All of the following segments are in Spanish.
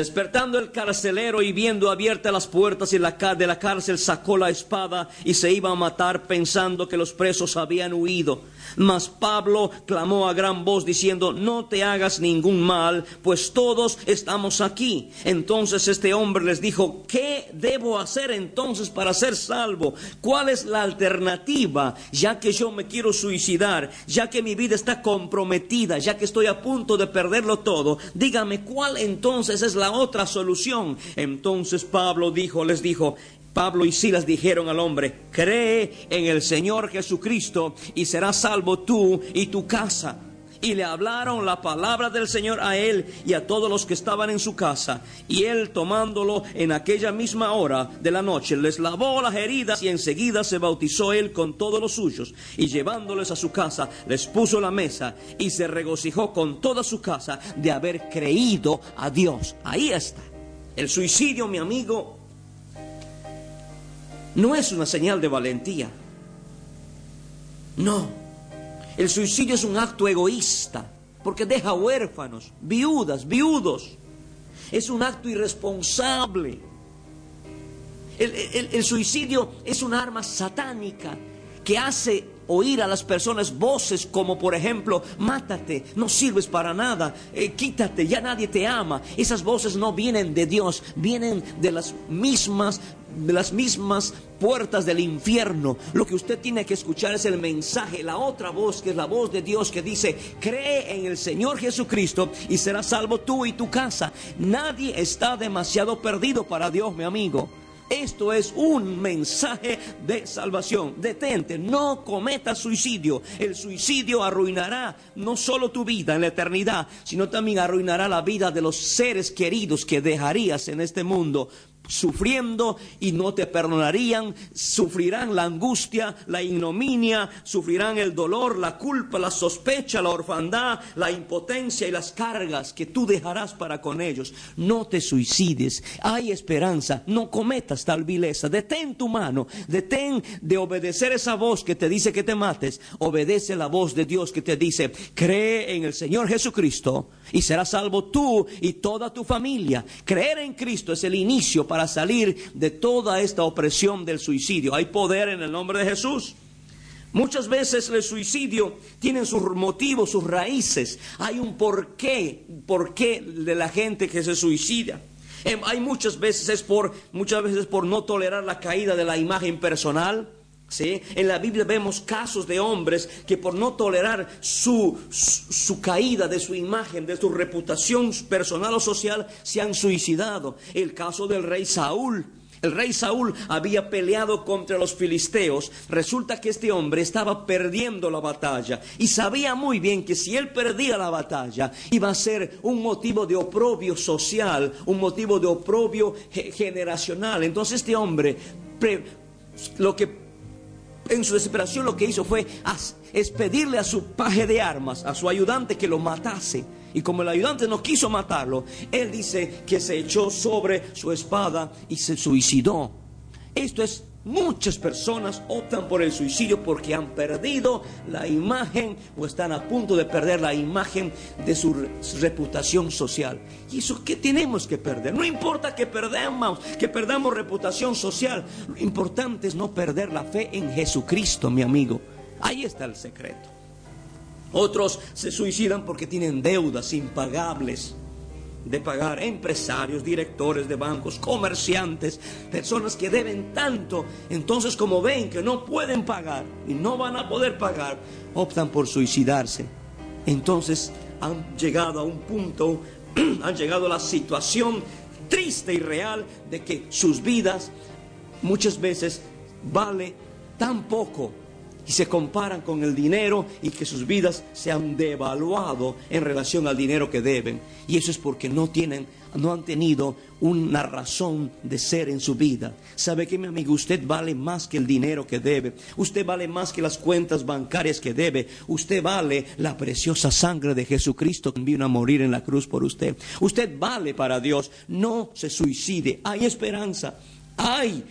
Despertando el carcelero y viendo abiertas las puertas de la cárcel sacó la espada y se iba a matar pensando que los presos habían huido. Mas Pablo clamó a gran voz diciendo, no te hagas ningún mal, pues todos estamos aquí. Entonces este hombre les dijo, ¿qué debo hacer entonces para ser salvo? ¿Cuál es la alternativa? Ya que yo me quiero suicidar, ya que mi vida está comprometida, ya que estoy a punto de perderlo todo, dígame cuál entonces es la otra solución. Entonces Pablo dijo, les dijo, Pablo y Silas dijeron al hombre, cree en el Señor Jesucristo y serás salvo tú y tu casa. Y le hablaron la palabra del Señor a él y a todos los que estaban en su casa. Y él tomándolo en aquella misma hora de la noche, les lavó las heridas y enseguida se bautizó él con todos los suyos. Y llevándoles a su casa, les puso la mesa y se regocijó con toda su casa de haber creído a Dios. Ahí está. El suicidio, mi amigo, no es una señal de valentía. No. El suicidio es un acto egoísta porque deja huérfanos, viudas, viudos. Es un acto irresponsable. El, el- suicidio es un arma satánica que hace oír a las personas voces como por ejemplo, mátate, no sirves para nada, eh, quítate, ya nadie te ama. Esas voces no vienen de Dios, vienen de las mismas de las mismas puertas del infierno. Lo que usted tiene que escuchar es el mensaje, la otra voz, que es la voz de Dios que dice, cree en el Señor Jesucristo y serás salvo tú y tu casa. Nadie está demasiado perdido para Dios, mi amigo. Esto es un mensaje de salvación. Detente, no cometas suicidio. El suicidio arruinará no solo tu vida en la eternidad, sino también arruinará la vida de los seres queridos que dejarías en este mundo sufriendo y no te perdonarían, sufrirán la angustia, la ignominia, sufrirán el dolor, la culpa, la sospecha, la orfandad, la impotencia y las cargas que tú dejarás para con ellos. No te suicides, hay esperanza, no cometas tal vileza, detén tu mano, detén de obedecer esa voz que te dice que te mates, obedece la voz de Dios que te dice, cree en el Señor Jesucristo y serás salvo tú y toda tu familia. Creer en Cristo es el inicio para salir de toda esta opresión del suicidio. Hay poder en el nombre de Jesús. Muchas veces el suicidio tiene sus motivos, sus raíces. Hay un porqué, porqué de la gente que se suicida. Em, Hay muchas veces es por muchas veces por no tolerar la caída de la imagen personal. ¿Sí? En la Biblia vemos casos de hombres que por no tolerar su, su, su caída de su imagen, de su reputación personal o social, se han suicidado. El caso del rey Saúl. El rey Saúl había peleado contra los filisteos. Resulta que este hombre estaba perdiendo la batalla y sabía muy bien que si él perdía la batalla iba a ser un motivo de oprobio social, un motivo de oprobio ge- generacional. Entonces este hombre lo que en su desesperación lo que hizo fue es pedirle a su paje de armas, a su ayudante que lo matase. Y como el ayudante no quiso matarlo, él dice que se echó sobre su espada y se suicidó. Esto es, muchas personas optan por el suicidio porque han perdido la imagen o están a punto de perder la imagen de su re- reputación social. ¿Y eso qué tenemos que perder? No importa que perdamos, que perdamos reputación social. Lo importante es no perder la fe en Jesucristo, mi amigo. Ahí está el secreto. Otros se suicidan porque tienen deudas impagables de pagar. Empresarios, directores de bancos, comerciantes, personas que deben tanto. Entonces como ven que no pueden pagar y no van a poder pagar, optan por suicidarse. Entonces han llegado a un punto, han llegado a la situación triste y real de que sus vidas muchas veces vale tan poco y se comparan con el dinero y que sus vidas se han devaluado en relación al dinero que deben. Y eso es porque no tienen, no han tenido una razón de ser en su vida. ¿Sabe que mi amigo? Usted vale más que el dinero que debe. Usted vale más que las cuentas bancarias que debe. Usted vale la preciosa sangre de Jesucristo que vino a morir en la cruz por usted. Usted vale para Dios. No se suicide. Hay esperanza. Hay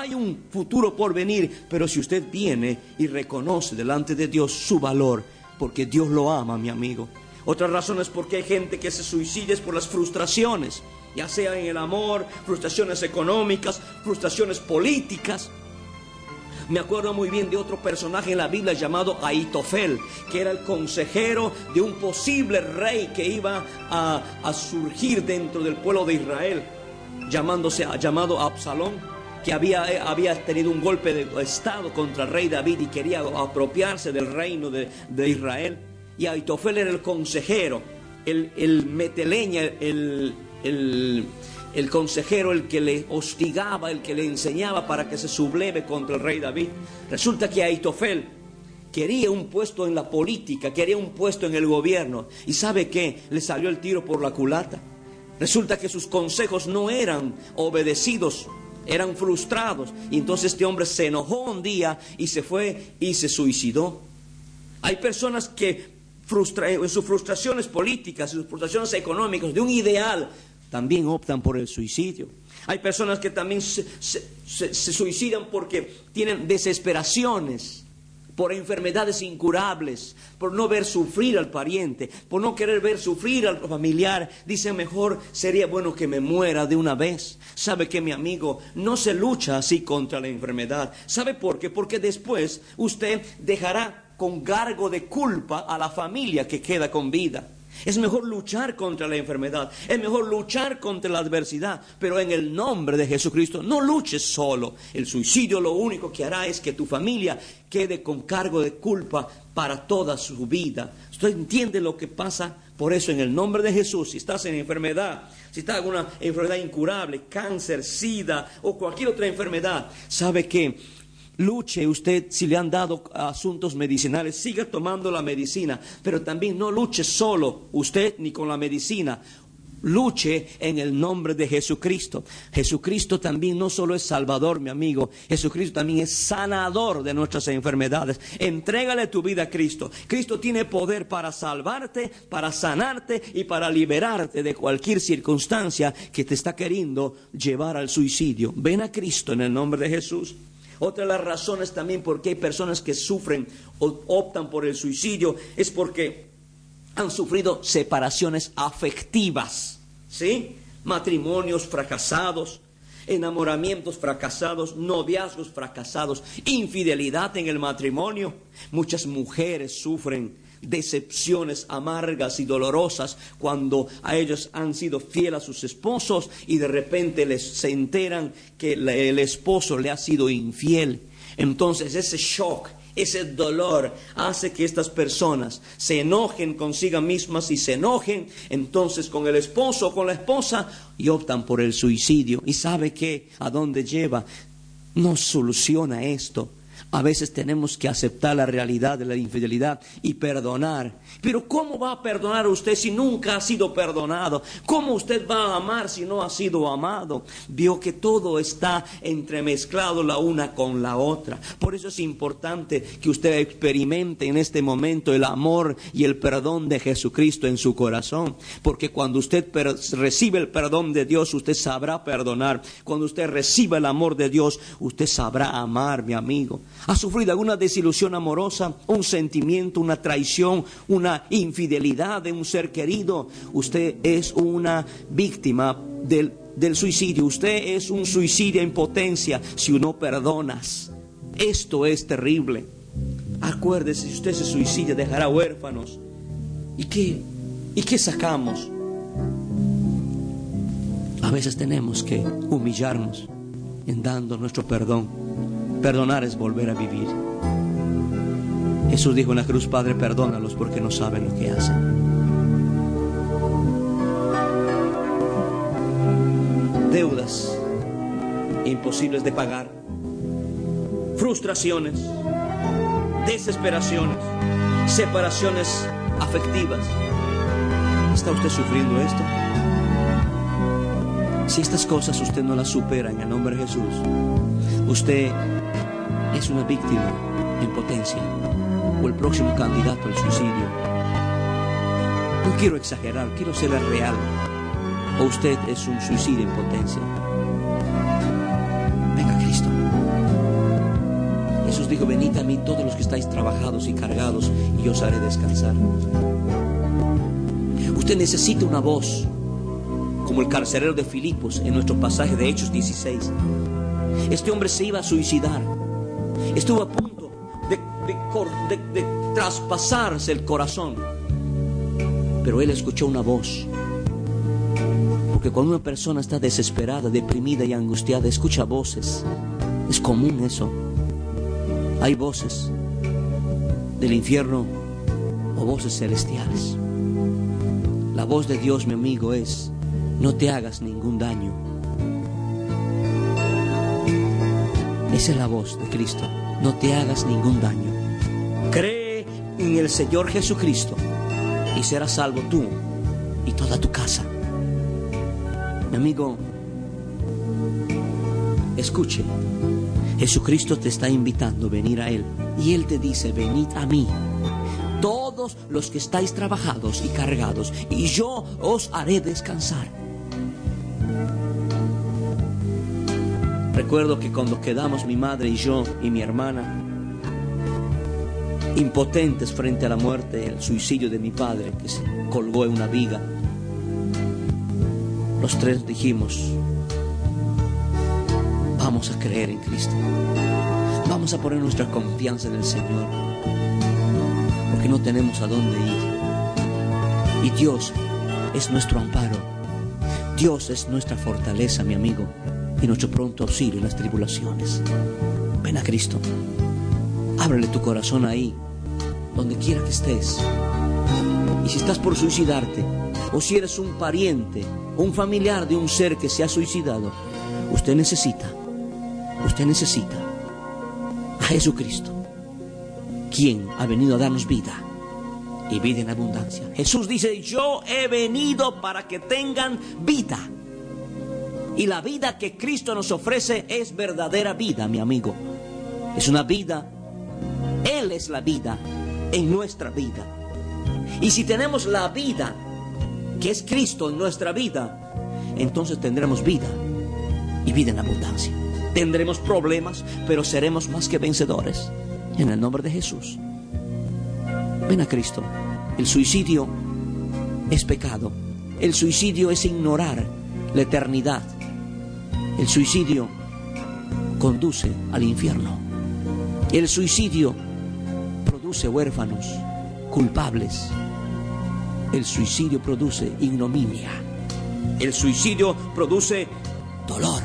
hay un futuro por venir, pero si usted viene y reconoce delante de Dios su valor, porque Dios lo ama, mi amigo. Otra razón es porque hay gente que se suicida es por las frustraciones, ya sea en el amor, frustraciones económicas, frustraciones políticas. Me acuerdo muy bien de otro personaje en la Biblia llamado Aitofel, que era el consejero de un posible rey que iba a, a surgir dentro del pueblo de Israel, llamándose, llamado Absalón que había, eh, había tenido un golpe de estado contra el rey David y quería apropiarse del reino de, Israel. Y Aitofel era el consejero, el, el meteleña, el, el, consejero, el que le hostigaba, el que le enseñaba para que se subleve contra el rey David. Resulta que Aitofel quería un puesto en la política, quería un puesto en el gobierno. ¿Y sabe qué? Le salió el tiro por la culata. Resulta que sus consejos no eran obedecidos eran frustrados. Y entonces este hombre se enojó un día y se fue y se suicidó. Hay personas que en sus frustraciones políticas, en sus frustraciones económicas, de un ideal, también optan por el suicidio. Hay personas que también se suicidan porque tienen desesperaciones por enfermedades incurables, por no ver sufrir al pariente, por no querer ver sufrir al familiar, dice mejor sería bueno que me muera de una vez. ¿Sabe que mi amigo no se lucha así contra la enfermedad? ¿Sabe por qué? Porque después usted dejará con cargo de culpa a la familia que queda con vida. Es mejor luchar contra la enfermedad, es mejor luchar contra la adversidad, pero en el nombre de Jesucristo no luches solo. El suicidio lo único que hará es que tu familia quede con cargo de culpa para toda su vida. ¿Usted entiende lo que pasa? Por eso en el nombre de Jesús, si estás en enfermedad, si estás en una enfermedad incurable, cáncer, sida o cualquier otra enfermedad, sabe que Luche usted si le han dado asuntos medicinales, siga tomando la medicina, pero también no luche solo usted ni con la medicina. Luche en el nombre de Jesucristo. Jesucristo también no solo es salvador, mi amigo, Jesucristo también es sanador de nuestras enfermedades. Entrégale tu vida a Cristo. Cristo tiene poder para salvarte, para sanarte y para liberarte de cualquier circunstancia que te está queriendo llevar al suicidio. Ven a Cristo en el nombre de Jesús. Otra de las razones también por qué hay personas que sufren o optan por el suicidio es porque han sufrido separaciones afectivas, ¿sí? Matrimonios fracasados, enamoramientos fracasados, noviazgos fracasados, infidelidad en el matrimonio. Muchas mujeres sufren decepciones amargas y dolorosas cuando a ellos han sido fieles a sus esposos y de repente les se enteran que el esposo le ha sido infiel. Entonces ese shock, ese dolor hace que estas personas se enojen consigo mismas y se enojen entonces con el esposo o con la esposa y optan por el suicidio. ¿Y sabe qué? ¿A dónde lleva? No soluciona esto a veces tenemos que aceptar la realidad de la infidelidad y perdonar. Pero ¿cómo va a perdonar usted si nunca ha sido perdonado? ¿Cómo usted va a amar si no ha sido amado? Vio que todo está entremezclado la una con la otra. Por eso es importante que usted experimente en este momento el amor y el perdón de Jesucristo en su corazón. Porque cuando usted recibe el perdón de Dios, usted sabrá perdonar. Cuando usted reciba el amor de Dios, usted sabrá amar, mi amigo ha sufrido alguna desilusión amorosa, un sentimiento, una traición, una infidelidad de un ser querido, usted es una víctima del, del suicidio. Usted es un suicidio en potencia si no perdonas. Esto es terrible. Acuérdese, si usted se suicida, dejará huérfanos. ¿Y qué? ¿Y qué sacamos? A veces tenemos que humillarnos en dando nuestro perdón Perdonar es volver a vivir. Jesús dijo en la cruz, Padre, perdónalos porque no saben lo que hacen. Deudas imposibles de pagar, frustraciones, desesperaciones, separaciones afectivas. ¿Está usted sufriendo esto? Si estas cosas usted no las supera en el nombre de Jesús, usted es una víctima en potencia o el próximo candidato al suicidio. No quiero exagerar, quiero ser real. O usted es un suicidio en potencia. Venga Cristo. Jesús dijo, venid a mí todos los que estáis trabajados y cargados y os haré descansar. Usted necesita una voz como el carcelero de Filipos en nuestro pasaje de Hechos 16. Este hombre se iba a suicidar. Estuvo a punto de, traspasarse el corazón. Pero él escuchó una voz. Porque cuando una persona está desesperada, deprimida y angustiada, escucha voces. Es común eso. Hay voces del infierno o voces celestiales. La voz de Dios, mi amigo, es, no te hagas ningún daño. Esa es la voz de Cristo, no te hagas ningún daño. Cree en el Señor Jesucristo y serás salvo tú y toda tu casa. Mi amigo, escuche, Jesucristo te está invitando a venir a Él y Él te dice, venid a mí todos los que estáis trabajados y cargados, y yo os haré descansar. Recuerdo que cuando quedamos mi madre y yo y mi hermana, impotentes frente a la muerte, el suicidio de mi padre que se colgó en una viga, los tres dijimos, vamos a creer en Cristo, vamos a poner nuestra confianza en el Señor porque no tenemos a dónde ir. Y Dios es nuestro amparo. Dios es nuestra fortaleza, mi amigo, y nuestro pronto auxilio en las tribulaciones. Ven a Cristo. Ábrele tu corazón ahí, donde quiera que estés. Y si estás por suicidarte, o si eres un pariente un familiar de un ser que se ha suicidado, usted necesita, usted necesita a Jesucristo quien ha venido a darnos vida y vida en abundancia. Jesús dice, yo he venido para que tengan vida. Y la vida que Cristo nos ofrece es verdadera vida, mi amigo. Es una vida. Él es la vida en nuestra vida. Y si tenemos la vida que es Cristo en nuestra vida, entonces tendremos vida y vida en abundancia. Tendremos problemas, pero seremos más que vencedores en el nombre de Jesús. Ven a Cristo. El suicidio es pecado. El suicidio es ignorar la eternidad. El suicidio conduce al infierno. El suicidio produce huérfanos, culpables. El suicidio produce ignominia. El suicidio produce dolor.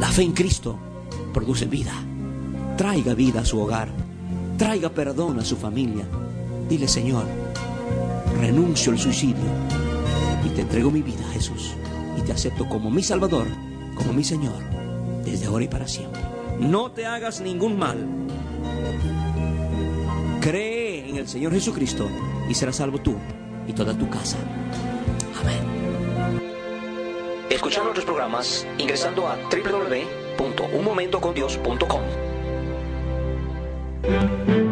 La fe en Cristo produce vida traiga vida a su hogar, traiga perdón a su familia. Dile, Señor, renuncio al suicidio y te entrego mi vida, Jesús, y te acepto como mi Salvador, como mi Señor, desde ahora y para siempre. No te hagas ningún mal. Cree en el Señor Jesucristo y serás salvo tú y toda tu casa. Amén. Escuchar nuestros programas ingresando a www.unmomentocondios.com.